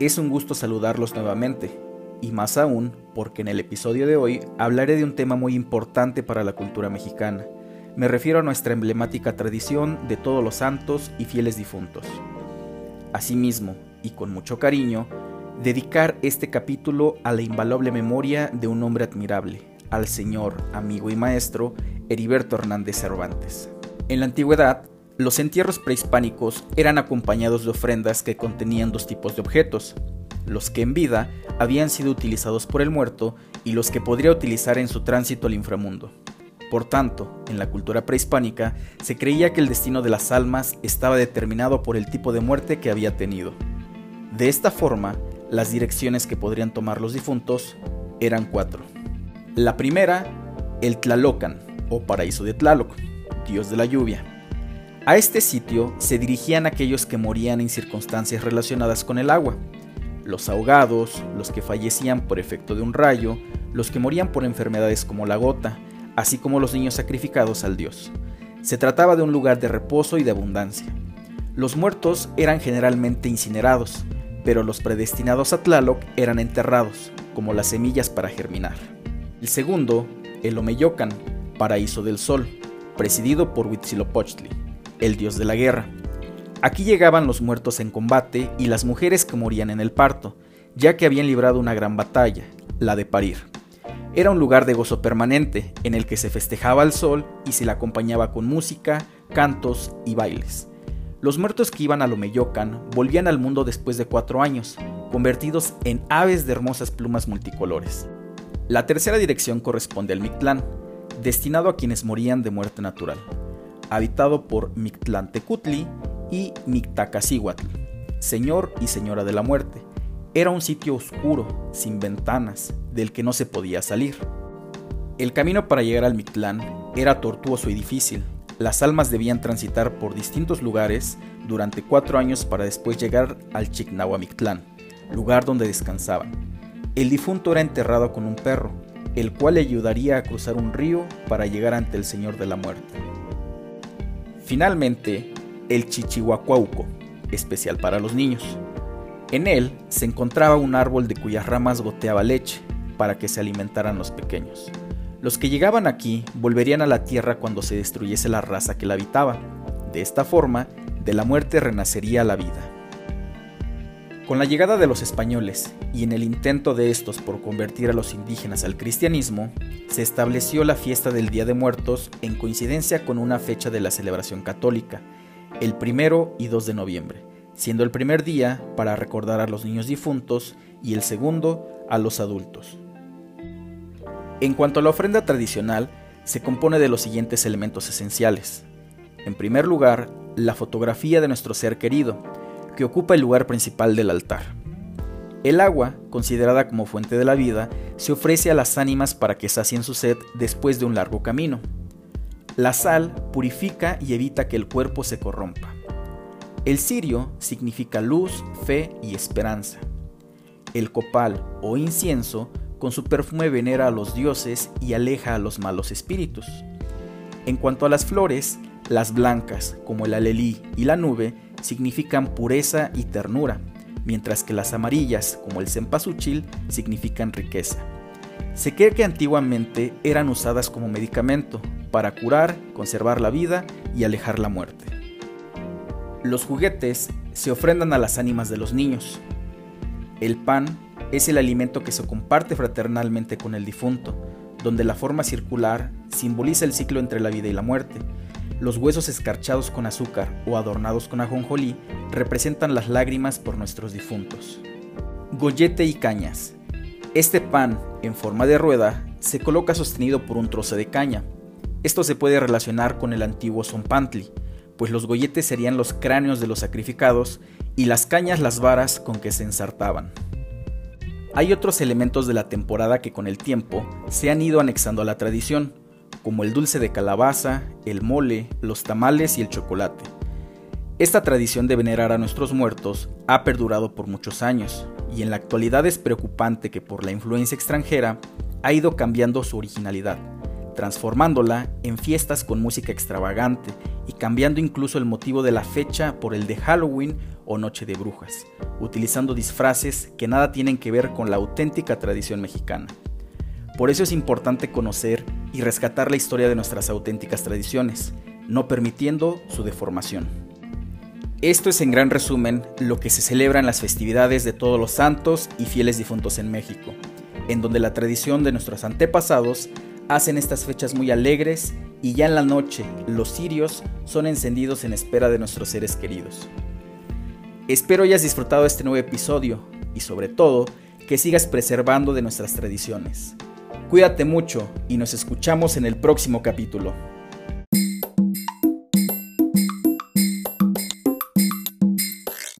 Es un gusto saludarlos nuevamente, y más aún porque en el episodio de hoy hablaré de un tema muy importante para la cultura mexicana. Me refiero a nuestra emblemática tradición de todos los santos y fieles difuntos. Asimismo, y con mucho cariño, dedicar este capítulo a la invaluable memoria de un hombre admirable, al señor, amigo y maestro Heriberto Hernández Cervantes. En la antigüedad, los entierros prehispánicos eran acompañados de ofrendas que contenían dos tipos de objetos, los que en vida habían sido utilizados por el muerto y los que podría utilizar en su tránsito al inframundo. Por tanto, en la cultura prehispánica se creía que el destino de las almas estaba determinado por el tipo de muerte que había tenido. De esta forma, las direcciones que podrían tomar los difuntos eran cuatro. La primera, el Tlalocan, o paraíso de Tlaloc, dios de la lluvia. A este sitio se dirigían aquellos que morían en circunstancias relacionadas con el agua, los ahogados, los que fallecían por efecto de un rayo, los que morían por enfermedades como la gota, así como los niños sacrificados al dios. Se trataba de un lugar de reposo y de abundancia. Los muertos eran generalmente incinerados, pero los predestinados a Tlaloc eran enterrados, como las semillas para germinar. El segundo, el Omeyocan, paraíso del sol, presidido por Huitzilopochtli el dios de la guerra. Aquí llegaban los muertos en combate y las mujeres que morían en el parto, ya que habían librado una gran batalla, la de parir. Era un lugar de gozo permanente, en el que se festejaba al sol y se le acompañaba con música, cantos y bailes. Los muertos que iban a Lomeyocan volvían al mundo después de cuatro años, convertidos en aves de hermosas plumas multicolores. La tercera dirección corresponde al Mictlán, destinado a quienes morían de muerte natural habitado por Mictlantecutli y Mictacacihuatl, señor y señora de la muerte. Era un sitio oscuro, sin ventanas, del que no se podía salir. El camino para llegar al Mictlán era tortuoso y difícil. Las almas debían transitar por distintos lugares durante cuatro años para después llegar al Mictlán, lugar donde descansaban. El difunto era enterrado con un perro, el cual le ayudaría a cruzar un río para llegar ante el Señor de la Muerte. Finalmente, el Chichihuacuauco, especial para los niños. En él se encontraba un árbol de cuyas ramas goteaba leche para que se alimentaran los pequeños. Los que llegaban aquí volverían a la tierra cuando se destruyese la raza que la habitaba. De esta forma, de la muerte renacería la vida. Con la llegada de los españoles y en el intento de estos por convertir a los indígenas al cristianismo, se estableció la fiesta del Día de Muertos en coincidencia con una fecha de la celebración católica, el primero y 2 de noviembre, siendo el primer día para recordar a los niños difuntos y el segundo a los adultos. En cuanto a la ofrenda tradicional, se compone de los siguientes elementos esenciales. En primer lugar, la fotografía de nuestro ser querido, que ocupa el lugar principal del altar. El agua, considerada como fuente de la vida, se ofrece a las ánimas para que sacien su sed después de un largo camino. La sal purifica y evita que el cuerpo se corrompa. El cirio significa luz, fe y esperanza. El copal o incienso con su perfume venera a los dioses y aleja a los malos espíritus. En cuanto a las flores, las blancas, como el alelí y la nube, significan pureza y ternura, mientras que las amarillas, como el cempasúchil, significan riqueza. Se cree que antiguamente eran usadas como medicamento para curar, conservar la vida y alejar la muerte. Los juguetes se ofrendan a las ánimas de los niños. El pan es el alimento que se comparte fraternalmente con el difunto, donde la forma circular simboliza el ciclo entre la vida y la muerte, los huesos escarchados con azúcar o adornados con ajonjolí representan las lágrimas por nuestros difuntos. Gollete y cañas. Este pan, en forma de rueda, se coloca sostenido por un trozo de caña. Esto se puede relacionar con el antiguo Zompantli, pues los golletes serían los cráneos de los sacrificados y las cañas las varas con que se ensartaban. Hay otros elementos de la temporada que con el tiempo se han ido anexando a la tradición, como el dulce de calabaza, el mole, los tamales y el chocolate. Esta tradición de venerar a nuestros muertos ha perdurado por muchos años, y en la actualidad es preocupante que por la influencia extranjera ha ido cambiando su originalidad, transformándola en fiestas con música extravagante y cambiando incluso el motivo de la fecha por el de Halloween o Noche de Brujas, utilizando disfraces que nada tienen que ver con la auténtica tradición mexicana. Por eso es importante conocer y rescatar la historia de nuestras auténticas tradiciones, no permitiendo su deformación. Esto es en gran resumen lo que se celebra en las festividades de todos los santos y fieles difuntos en México, en donde la tradición de nuestros antepasados hacen estas fechas muy alegres y ya en la noche los cirios son encendidos en espera de nuestros seres queridos. Espero hayas disfrutado este nuevo episodio y sobre todo que sigas preservando de nuestras tradiciones. Cuídate mucho y nos escuchamos en el próximo capítulo.